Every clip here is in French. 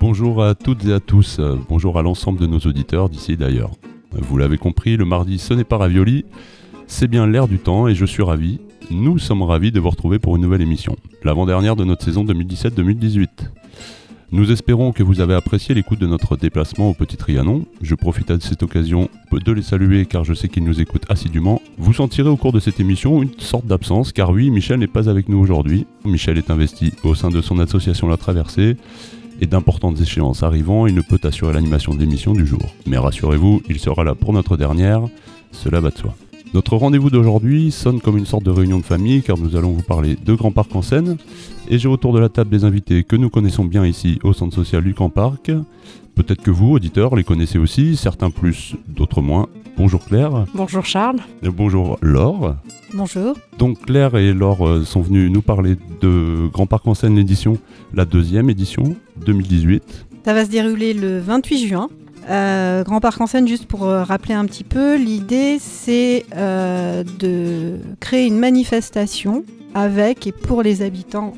Bonjour à toutes et à tous, bonjour à l'ensemble de nos auditeurs d'ici et d'ailleurs. Vous l'avez compris, le mardi ce n'est pas ravioli, c'est bien l'air du temps et je suis ravi, nous sommes ravis de vous retrouver pour une nouvelle émission, l'avant-dernière de notre saison 2017-2018. Nous espérons que vous avez apprécié l'écoute de notre déplacement au Petit Trianon. Je profite de cette occasion de les saluer car je sais qu'ils nous écoutent assidûment. Vous sentirez au cours de cette émission une sorte d'absence car oui, Michel n'est pas avec nous aujourd'hui. Michel est investi au sein de son association La Traversée et d'importantes échéances arrivant, il ne peut assurer l'animation de du jour. Mais rassurez-vous, il sera là pour notre dernière, cela va de soi. Notre rendez-vous d'aujourd'hui sonne comme une sorte de réunion de famille car nous allons vous parler de Grand Parc en scène et j'ai autour de la table des invités que nous connaissons bien ici au centre social du Grand Parc. Peut-être que vous, auditeurs, les connaissez aussi, certains plus, d'autres moins. Bonjour Claire. Bonjour Charles. Et bonjour Laure. Bonjour. Donc Claire et Laure euh, sont venus nous parler de Grand Parc en scène l'édition, la deuxième édition, 2018. Ça va se dérouler le 28 juin. Euh, Grand Parc en scène, juste pour euh, rappeler un petit peu, l'idée c'est euh, de créer une manifestation avec et pour les habitants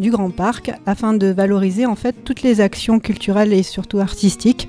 du Grand Parc afin de valoriser en fait toutes les actions culturelles et surtout artistiques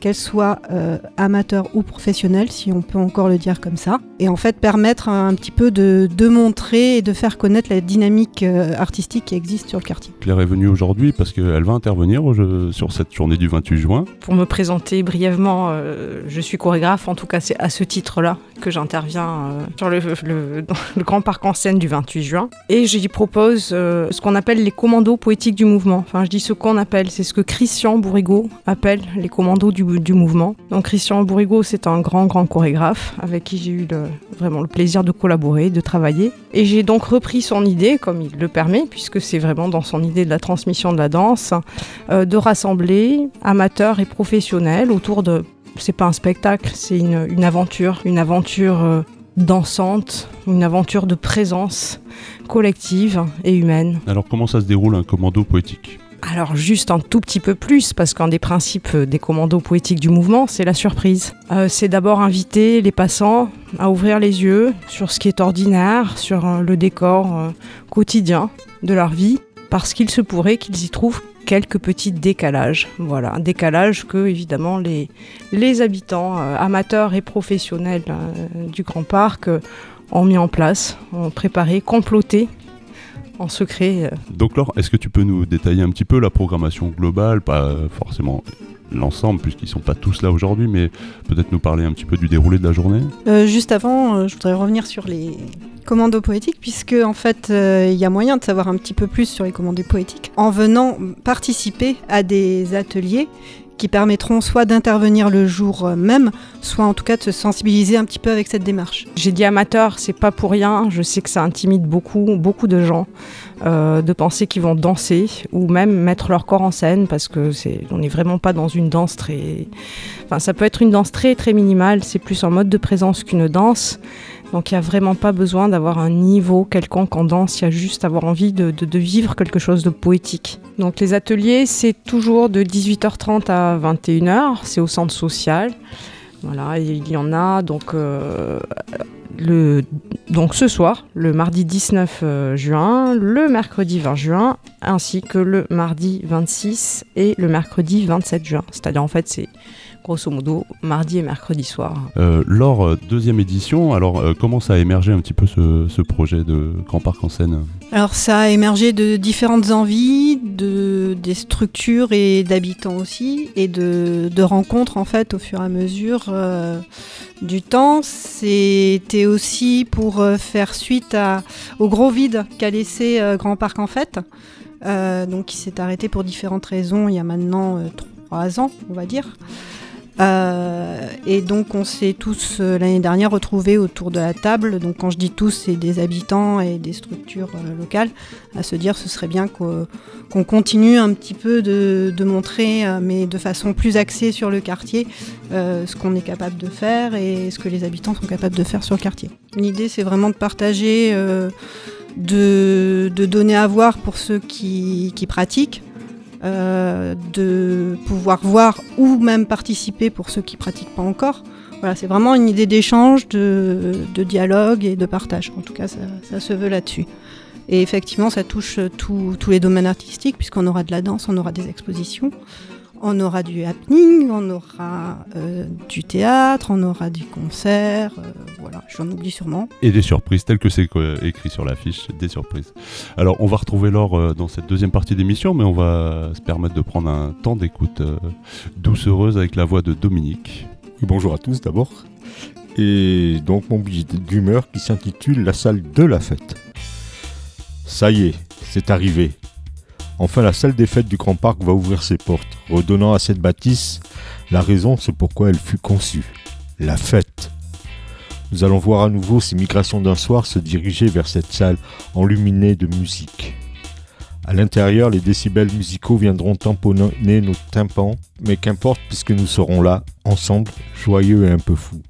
qu'elles soient euh, amateurs ou professionnelles, si on peut encore le dire comme ça, et en fait permettre un petit peu de, de montrer et de faire connaître la dynamique euh, artistique qui existe sur le quartier. Claire est venue aujourd'hui parce qu'elle va intervenir jeu- sur cette journée du 28 juin. Pour me présenter brièvement, euh, je suis chorégraphe, en tout cas c'est à ce titre-là que j'interviens euh, sur le, le- dans le Grand Parc en scène du 28 juin. Et j'y propose euh, ce qu'on appelle les commandos poétiques du mouvement. Enfin je dis ce qu'on appelle, c'est ce que Christian Bourrigaud appelle les commandos du, du mouvement. Donc Christian Bourrigaud c'est un grand grand chorégraphe avec qui j'ai eu vraiment le plaisir de collaborer, de travailler. Et j'ai donc repris son idée, comme il le permet, puisque c'est vraiment dans son idée de la transmission de la danse, euh, de rassembler amateurs et professionnels autour de. C'est pas un spectacle, c'est une, une aventure, une aventure euh, dansante, une aventure de présence collective et humaine. Alors comment ça se déroule un commando poétique? Alors juste un tout petit peu plus, parce qu'un des principes euh, des commandos poétiques du mouvement, c'est la surprise. Euh, c'est d'abord inviter les passants à ouvrir les yeux sur ce qui est ordinaire, sur euh, le décor quotidien de leur vie, parce qu'il se pourrait qu'ils y trouvent quelques petits décalages. Voilà, un décalage que évidemment les, les habitants amateurs et professionnels du Grand Parc ont mis en place, ont préparé, comploté en secret euh, Donc Laure, est-ce que tu peux nous détailler un petit peu la programmation globale, pas forcément l'ensemble puisqu'ils sont pas tous là aujourd'hui, mais peut-être nous parler un petit peu du déroulé de la journée? Euh, juste avant, euh, je voudrais revenir sur les commandos poétiques, puisque en fait, euh, il y a moyen de savoir un petit peu plus sur les commandos poétiques en venant participer à des ateliers qui permettront soit d'intervenir le jour euh, même, soit en tout cas de se sensibiliser un petit peu avec cette démarche. J'ai dit amateur, c'est pas pour rien. Je sais que ça intimide beaucoup, beaucoup de gens euh, de penser qu'ils vont danser ou même mettre leur corps en scène parce que c'est, on n'est vraiment pas dans une danse très. Enfin, ça peut être une danse très très minimale. C'est plus en mode de présence qu'une danse. Donc il n'y a vraiment pas besoin d'avoir un niveau quelconque en danse. Il y a juste avoir envie de, vivre quelque chose de poétique. Donc les ateliers, c'est toujours de 18h30 à 21h. C'est au centre social. Voilà, il y en a donc euh, le, donc ce soir, le mardi 19 euh, juin, le mercredi 20 juin, ainsi que le mardi 26 et le mercredi 27 juin. C'est-à-dire en fait c'est grosso modo mardi et mercredi soir. euh, Laure, euh, deuxième édition, alors euh, comment ça a émergé un petit peu ce, ce projet de Grand Parc en scène? Alors ça a émergé de différentes envies, de, des structures et d'habitants aussi, et de, de rencontres en fait au fur et à mesure euh, du temps. C'était aussi pour euh, faire suite à, au gros vide qu'a laissé euh, Grand Parc en fait, donc qui s'est arrêté pour différentes raisons il y a maintenant trois ans, on va dire. Euh, et donc on s'est tous euh, l'année dernière retrouvés autour de la table. Donc quand je dis tous, c'est des habitants et des structures euh, locales, à se dire ce serait bien qu'on continue un petit peu de, montrer, mais de façon plus axée sur le quartier, ce qu'on est capable de faire et ce que les habitants sont capables de faire sur le quartier. L'idée c'est vraiment de partager, de, donner à voir pour ceux qui pratiquent euh, de pouvoir voir ou même participer pour ceux qui pratiquent pas encore. Voilà, c'est vraiment une idée d'échange, de, dialogue et de partage. En tout cas, ça, se veut là-dessus. Et effectivement, ça touche tous les domaines artistiques, puisqu'on aura de la danse, on aura des expositions, on aura du happening, on aura euh, du théâtre, on aura du concert, euh, voilà, j'en oublie sûrement. Et des surprises, telles que c'est écrit sur l'affiche, des surprises. Alors, on va retrouver Laure euh, dans cette deuxième partie d'émission, mais on va se permettre de prendre un temps d'écoute douce heureuse avec la voix de Dominique. bonjour à tous d'abord. Et donc, mon billet d'humeur qui s'intitule La salle de la fête. Ça y est, c'est arrivé. Enfin, la salle des fêtes du Grand Parc va ouvrir ses portes, redonnant à cette bâtisse la raison c'est pourquoi elle fut conçue, la fête. Nous allons voir à nouveau ces migrations d'un soir se diriger vers cette salle enluminée de musique. À l'intérieur, les décibels musicaux viendront tamponner nos tympans, mais qu'importe puisque nous serons là, ensemble, joyeux et un peu fous.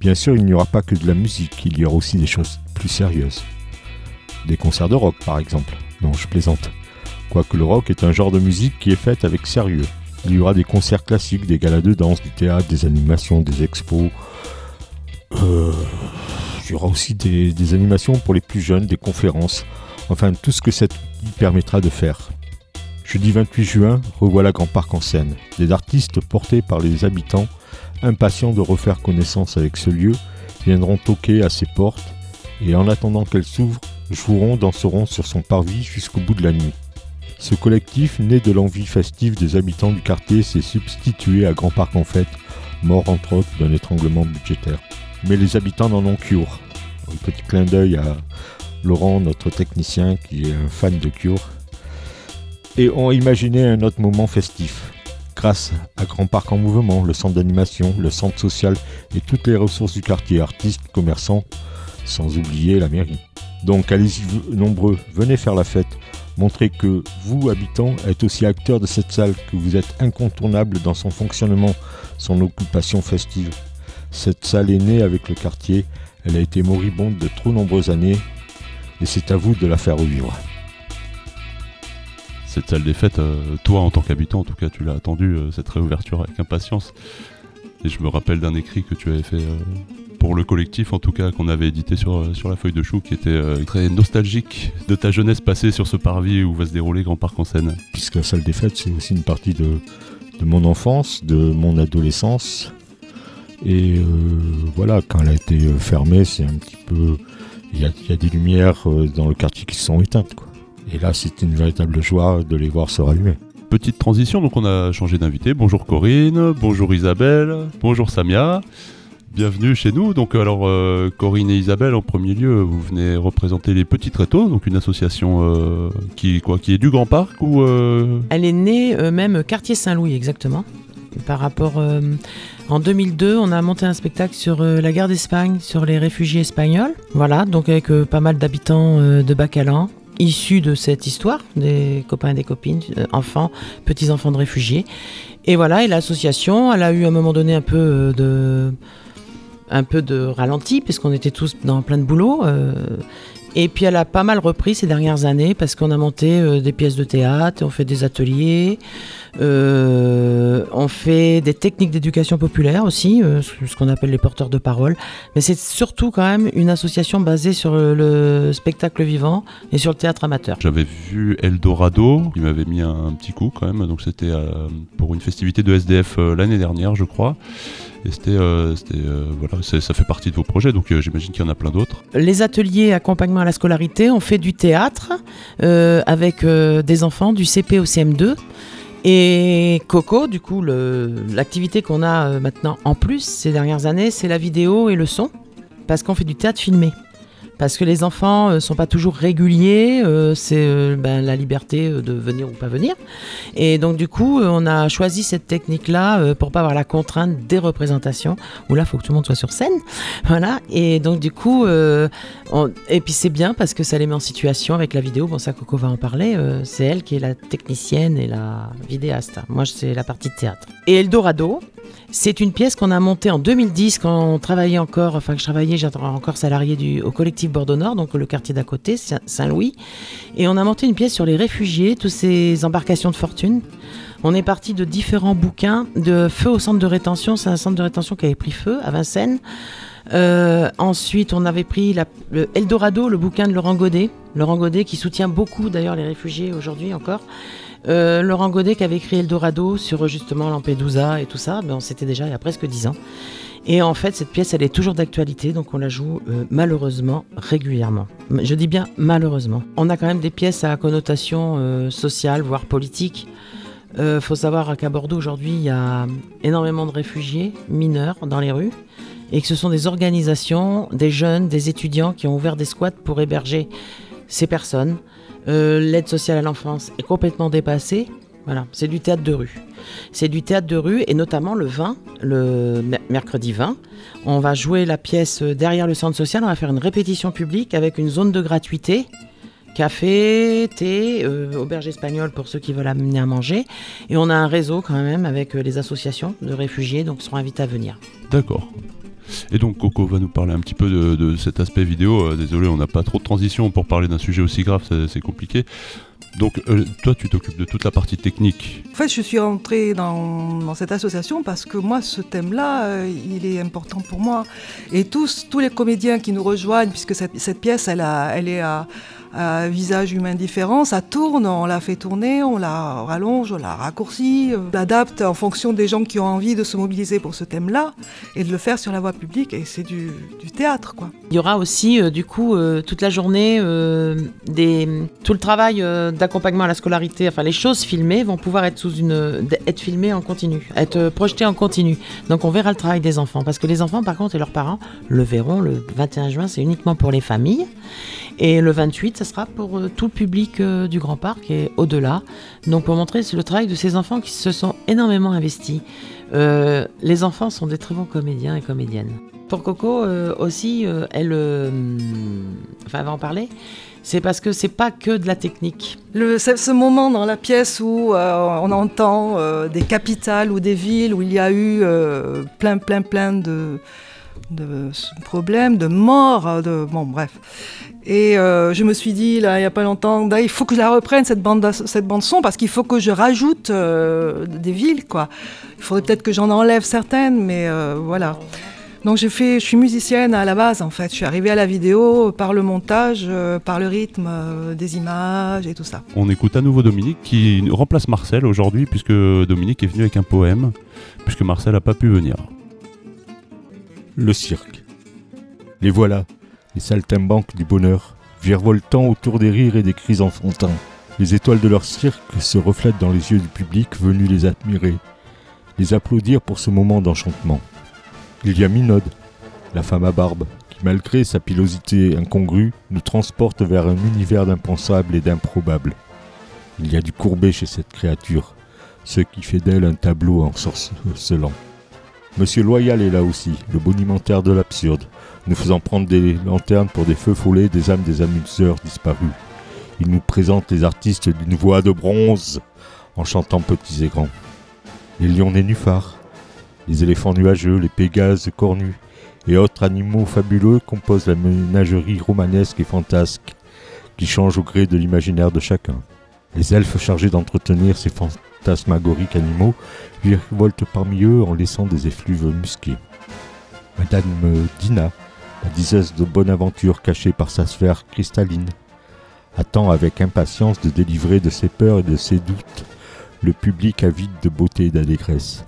Bien sûr, il n'y aura pas que de la musique, il y aura aussi des choses plus sérieuses. Des concerts de rock, par exemple. Non, je plaisante. Quoique le rock est un genre de musique qui est faite avec sérieux. Il y aura des concerts classiques, des galas de danse, du théâtre, des animations, des expos. Euh, il y aura aussi des, animations pour les plus jeunes, des conférences. Enfin, tout ce que cette permettra de faire. Jeudi 28 juin, revoilà Grand Parc en scène. Des artistes portés par les habitants, impatients de refaire connaissance avec ce lieu, viendront toquer à ses portes et en attendant qu'elle s'ouvre, joueront, danseront sur son parvis jusqu'au bout de la nuit. Ce collectif, né de l'envie festive des habitants du quartier, s'est substitué à Grand Parc en Fête, mort entre autres d'un étranglement budgétaire. Mais les habitants n'en ont cure. Un petit clin d'œil à Laurent, notre technicien, qui est un fan de Cure, et ont imaginé un autre moment festif. Grâce à Grand Parc en Mouvement, le centre d'animation, le centre social et toutes les ressources du quartier, artistes, commerçants, sans oublier la mairie. Donc allez-y nombreux, venez faire la fête. Montrez que vous, habitants, êtes aussi acteurs de cette salle, que vous êtes incontournable dans son fonctionnement, son occupation festive. Cette salle est née avec le quartier, elle a été moribonde de trop nombreuses années, et c'est à vous de la faire revivre. Cette salle des fêtes, euh, toi en tant qu'habitant, en tout cas, tu l'as attendu, euh, cette réouverture avec impatience. Et je me rappelle d'un écrit que tu avais fait euh, pour le collectif en tout cas qu'on avait édité sur, euh, sur la feuille de chou qui était euh, très nostalgique de ta jeunesse passée sur ce parvis où va se dérouler Grand Parc en scène. Puisque la salle des fêtes c'est aussi une partie de, de mon enfance, de mon adolescence. Et euh, voilà, quand elle a été fermée, c'est un petit peu. Il y a, y a, des lumières dans le quartier qui sont éteintes. Quoi. Et là, c'est une véritable joie de les voir se rallumer petite transition, donc on a changé d'invité. Bonjour Corinne, bonjour Isabelle, bonjour Samia. Bienvenue chez nous. Donc alors euh, Corinne et Isabelle en premier lieu, vous venez représenter les Petits Tréteaux, donc une association euh, qui quoi qui est du Grand Parc euh Elle est née même quartier Saint-Louis exactement. Par rapport en 2002, on a monté un spectacle sur la guerre d'Espagne, sur les réfugiés espagnols. Voilà, donc avec pas mal d'habitants de Bacalan issus de cette histoire, des copains et des copines, enfants, petits enfants de réfugiés. Et voilà, et l'association, elle a eu à un moment donné un peu de un peu de ralenti, puisqu'on était tous dans plein de boulot. Euh, et puis elle a pas mal repris ces dernières années parce qu'on a monté euh, des pièces de théâtre, on fait des ateliers, euh, on fait des techniques d'éducation populaire aussi, ce qu'on appelle les porteurs de parole. Mais c'est surtout quand même une association basée sur le spectacle vivant et sur le théâtre amateur. J'avais vu Eldorado, il m'avait mis un, petit coup quand même, donc c'était pour une festivité de SDF l'année dernière je crois. Et c'était, euh, euh, voilà, ça fait partie de vos projets, donc euh, j'imagine qu'il y en a plein d'autres. Les ateliers accompagnement à la scolarité, on fait du théâtre avec des enfants du CP au CM2. Et Coco, du coup, l'activité qu'on a maintenant en plus ces dernières années, c'est la vidéo et le son, parce qu'on fait du théâtre filmé parce que les enfants ne sont pas toujours réguliers, c'est ben, la liberté de venir ou pas venir. Et donc du coup, on a choisi cette technique-là pour pas avoir la contrainte des représentations, où là, il faut que tout le monde soit sur scène. Voilà, et donc du coup, et puis c'est bien parce que ça les met en situation avec la vidéo, bon ça Coco va en parler, c'est elle qui est la technicienne et la vidéaste. Moi, c'est la partie de théâtre. Et Eldorado, c'est une pièce qu'on a montée en 2010 quand on travaillait encore, enfin que je travaillais, j'étais encore salarié du, au collectif Bordeaux Nord, donc le quartier d'à côté, Saint-Louis. Et on a monté une pièce sur les réfugiés, toutes ces embarcations de fortune. On est parti de différents bouquins, de Feu au centre de rétention, c'est un centre de rétention qui avait pris feu à Vincennes. Euh, ensuite, on avait pris la, le Eldorado, le bouquin de Laurent Godet. Laurent Godet qui soutient beaucoup d'ailleurs les réfugiés aujourd'hui encore. Euh, Laurent Godet qui avait écrit Eldorado sur justement Lampedusa et tout ça, ben, c'était déjà il y a presque 10 ans. Et en fait, cette pièce, elle est toujours d'actualité, donc on la joue euh, malheureusement régulièrement. Je dis bien malheureusement. On a quand même des pièces à connotation euh, sociale, voire politique. Il faut savoir qu'à Bordeaux, aujourd'hui, il y a énormément de réfugiés mineurs dans les rues et que ce sont des organisations, des jeunes, des étudiants qui ont ouvert des squats pour héberger ces personnes. Euh, l'aide sociale à l'enfance est complètement dépassée. Voilà, c'est du théâtre de rue. C'est du théâtre de rue et notamment le 20, le mercredi 20, on va jouer la pièce derrière le centre social. On va faire une répétition publique avec une zone de gratuité café, thé, euh, auberge espagnole pour ceux qui veulent amener à manger. Et on a un réseau quand même avec euh, les associations de réfugiés, donc ils seront invités à venir. D'accord. Et donc Coco va nous parler un petit peu de, cet aspect vidéo. Euh, désolé, on n'a pas trop de transition pour parler d'un sujet aussi grave, c'est compliqué. Donc euh, toi, tu t'occupes de toute la partie technique. En fait, je suis rentrée dans, cette association parce que moi, ce thème-là, euh, il est important pour moi. Et tous, tous les comédiens qui nous rejoignent, puisque cette, cette pièce, elle, a, elle est à à visage humain différent, ça tourne, on la fait tourner, on la rallonge, on la raccourcit, on l'adapte en fonction des gens qui ont envie de se mobiliser pour ce thème-là et de le faire sur la voie publique et c'est du, théâtre quoi. Il y aura aussi euh, du coup euh, toute la journée euh, tout le travail d'accompagnement à la scolarité, enfin les choses filmées vont pouvoir être sous une être filmées en continu, être projetées en continu. Donc on verra le travail des enfants parce que les enfants par contre et leurs parents le verront le 21 juin, c'est uniquement pour les familles. Et le 28, ce sera pour euh, tout le public euh, du Grand Parc et au-delà. Donc pour montrer le travail de ces enfants qui se sont énormément investis. Euh, les enfants sont des très bons comédiens et comédiennes. Pour Coco aussi, elle, enfin, va en parler. C'est parce que c'est pas que de la technique. Le, ce moment dans la pièce où on entend des capitales ou des villes où il y a eu plein, plein, plein de, de problèmes, de morts, de bon bref. Et euh, je me suis dit, là, il n'y a pas longtemps, il faut que je la reprenne, cette bande, cette bande son, parce qu'il faut que je rajoute euh, des villes, quoi. Il faudrait peut-être que j'en enlève certaines, mais euh, voilà. Donc j'ai fait, je suis musicienne à la base, en fait. Je suis arrivée à la vidéo par le montage, par le rythme des images et tout ça. On écoute à nouveau Dominique qui remplace Marcel aujourd'hui, puisque Dominique est venu avec un poème, puisque Marcel n'a pas pu venir. Le cirque. Les voilà, les saltimbanques du bonheur, virevoltant autour des rires et des cris enfantins. Les étoiles de leur cirque se reflètent dans les yeux du public venu les admirer, les applaudir pour ce moment d'enchantement. Il y a Minode, la femme à barbe, qui malgré sa pilosité incongrue, nous transporte vers un univers d'impensable et d'improbable. Il y a du courbé chez cette créature, ce qui fait d'elle un tableau ensorcelant. Monsieur Loyal est là aussi, le bonimentaire de l'absurde, nous faisant prendre des lanternes pour des feux follets des âmes des amuseurs disparus. Il nous présente les artistes d'une voix de bronze, en chantant petits et grands. Les lions nénuphars, les éléphants nuageux, les pégases cornus et autres animaux fabuleux composent la ménagerie romanesque et fantasque qui change au gré de l'imaginaire de chacun. Les elfes chargés d'entretenir ces fantasmagoriques animaux virevoltent parmi eux en laissant des effluves musqués. Madame Dina, la diseuse de bonne aventure cachée par sa sphère cristalline, attend avec impatience de délivrer de ses peurs et de ses doutes le public avide de beauté et d'allégresse,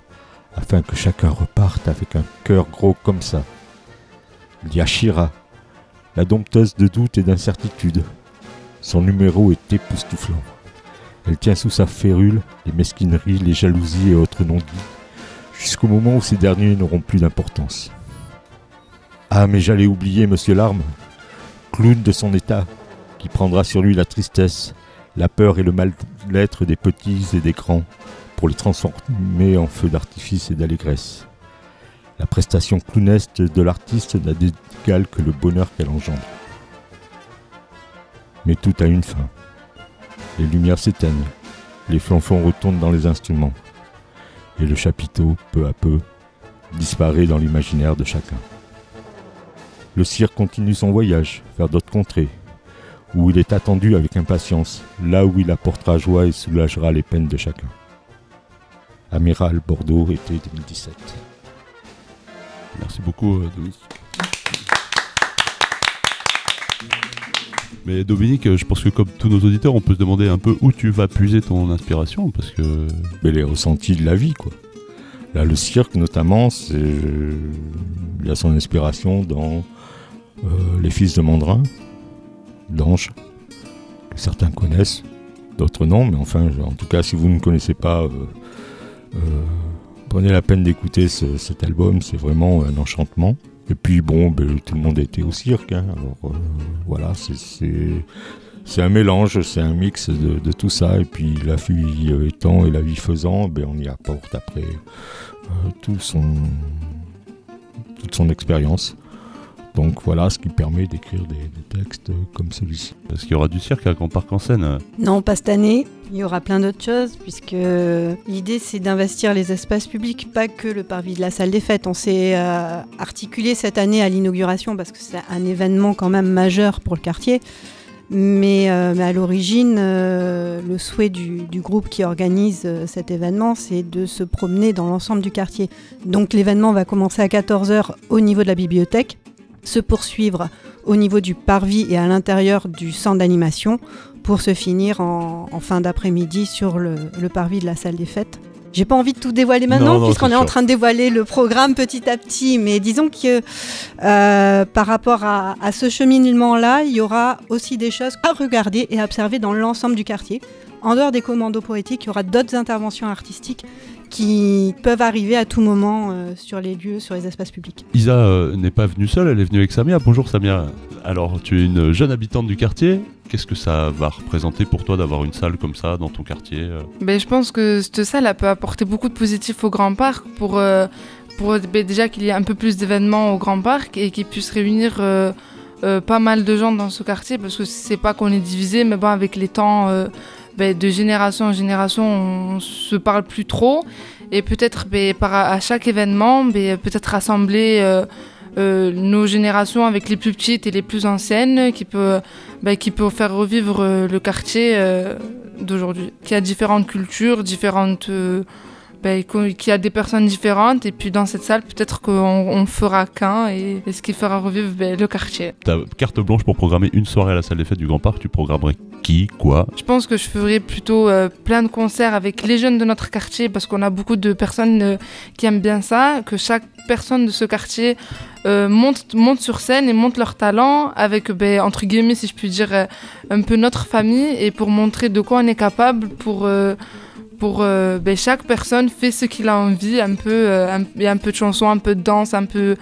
afin que chacun reparte avec un cœur gros comme ça. Il la dompteuse de doute et d'incertitude. Son numéro est époustouflant. Elle tient sous sa férule les mesquineries, les jalousies et autres non-dits, jusqu'au moment où ces derniers n'auront plus d'importance. Ah, mais j'allais oublier Monsieur Larme. clown de son état, qui prendra sur lui la tristesse, la peur et le mal-être des petits et des grands, pour les transformer en feux d'artifice et d'allégresse. La prestation clownesque de l'artiste n'a d'égal que le bonheur qu'elle engendre. Mais tout a une fin. Les lumières s'éteignent, les flanfons retournent dans les instruments, et le chapiteau, peu à peu, disparaît dans l'imaginaire de chacun. Le cirque continue son voyage vers d'autres contrées, où il est attendu avec impatience, là où il apportera joie et soulagera les peines de chacun. Amiral Bordeaux, été 2017. Merci beaucoup, euh, Dominique. Mais Dominique, je pense que comme tous nos auditeurs, on peut se demander un peu où tu vas puiser ton inspiration, parce que les ressentis de la vie, quoi. Là, le cirque, notamment, c'est... il a son inspiration dans euh, Les Fils de Mandrin, d'Ange, que certains connaissent, d'autres non, mais enfin, en tout cas, si vous ne connaissez pas, euh, euh, prenez la peine d'écouter ce- cet album, c'est vraiment un enchantement. Et puis, bon, ben, tout le monde était au cirque, hein, alors euh, voilà, c'est- un mélange, c'est un mix de, tout ça, et puis la vie euh, étant et la vie faisant, ben on y apporte après euh, toute son expérience. Donc voilà ce qui permet d'écrire des, des textes comme celui-ci. est-ce qu'il y aura du cirque à Grand Parc en scène Non, pas cette année. Il y aura plein d'autres choses, puisque l'idée c'est d'investir les espaces publics, pas que le parvis de la salle des fêtes. On s'est euh, articulé cette année à l'inauguration, parce que c'est un événement quand même majeur pour le quartier. Mais, euh, mais à l'origine, euh, le souhait du, du groupe qui organise euh, cet événement, c'est de se promener dans l'ensemble du quartier. Donc l'événement va commencer à 14h au niveau de la bibliothèque, se poursuivre au niveau du parvis et à l'intérieur du centre d'animation pour se finir en, en fin d'après-midi sur le, le parvis de la salle des fêtes. J'ai pas envie de tout dévoiler maintenant puisqu'on est en train de dévoiler le programme petit à petit, mais disons que euh, par rapport à, à ce cheminement-là, il y aura aussi des choses à regarder et à observer dans l'ensemble du quartier. En dehors des commandos poétiques, il y aura d'autres interventions artistiques qui peuvent arriver à tout moment euh, sur les lieux, sur les espaces publics. Isa euh, n'est pas venue seule, elle est venue avec Samia. Bonjour Samia. Alors, tu es une jeune habitante du quartier. Qu'est-ce que ça va représenter pour toi d'avoir une salle comme ça dans ton quartier euh? Ben, je pense que cette salle elle peut apporter beaucoup de positifs au Grand Parc pour, euh, pour ben, déjà qu'il y ait un peu plus d'événements au Grand Parc et qu'il puisse réunir euh, euh, pas mal de gens dans ce quartier parce que c'est pas qu'on est divisé, mais bon, avec les temps ben, de génération en génération, on se parle plus trop et peut-être ben, par, à chaque événement, ben, peut-être rassembler. euh, euh, nos générations avec les plus petites et les plus anciennes qui peut, qui peut faire revivre euh, le quartier d'aujourd'hui, qui a différentes cultures, différentes, ben, co- qui a des personnes différentes. Et puis dans cette salle, peut-être qu'on on fera qu'un et, et ce qui fera revivre ben, le quartier. Ta carte blanche pour programmer une soirée à la salle des fêtes du Grand Parc, tu programmerais qui, quoi? Je pense que je ferai plutôt euh, plein de concerts avec les jeunes de notre quartier parce qu'on a beaucoup de personnes euh, qui aiment bien ça, que chaque personne de ce quartier euh, monte, monte sur scène et monte leur talent avec, ben, entre guillemets, si je puis dire, un peu notre famille et pour montrer de quoi on est capable pour... pour euh, ben, chaque personne fait ce qu'il a envie, un peu, euh, un- il y a un peu de chanson, un peu de danse, un peu,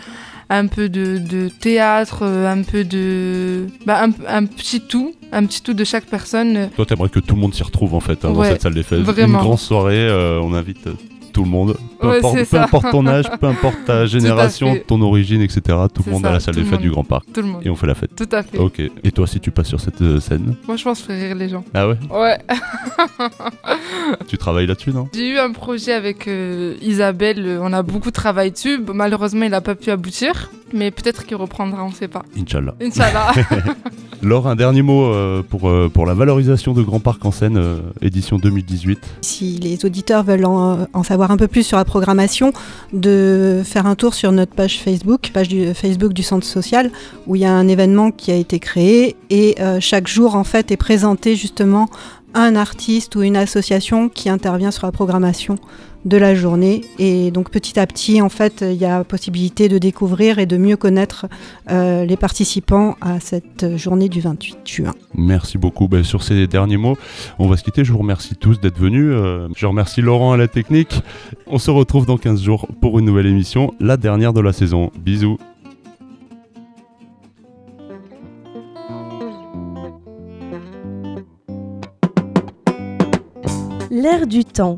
un peu de, de théâtre, euh, un peu de, bah, un, un petit tout, un petit tout de chaque personne. Toi, t'aimerais que tout le monde s'y retrouve en fait hein, dans cette salle des fêtes. vraiment. Une grande soirée, on invite tout le monde. Peu, Ouais, importe, peu ton âge, peu importe ta génération, ton origine, etc. Tout le monde ça, à la salle des fêtes du Grand Parc. Tout le monde. Et on fait la fête. Tout à fait. Ok. Et toi, si tu passes sur cette euh, scène Moi, je pense que je ferais rire les gens. Ah ouais Ouais. Tu travailles là-dessus, non J'ai eu un projet avec euh, Isabelle, euh, on a beaucoup travaillé dessus. Malheureusement, il n'a pas pu aboutir, mais peut-être qu'il reprendra, on ne sait pas. Inch'Allah. Inch'Allah. Laure, un dernier mot euh, pour, euh, pour la valorisation de Grand Parc en scène, euh, édition 2018. Si les auditeurs veulent en, en savoir un peu plus sur la programmation, de faire un tour sur notre page Facebook, page du Facebook du centre social, où il y a un événement qui a été créé et euh, chaque jour en fait est présenté justement un artiste ou une association qui intervient sur la programmation de la journée. Et donc petit à petit, en fait, il y a possibilité de découvrir et de mieux connaître euh, les participants à cette journée du 28 juin. Merci beaucoup. Ben, sur ces derniers mots, on va se quitter. Je vous remercie tous d'être venus. Euh, je remercie Laurent à la technique. On se retrouve dans 15 jours pour une nouvelle émission, la dernière de la saison. Bisous. L'air du temps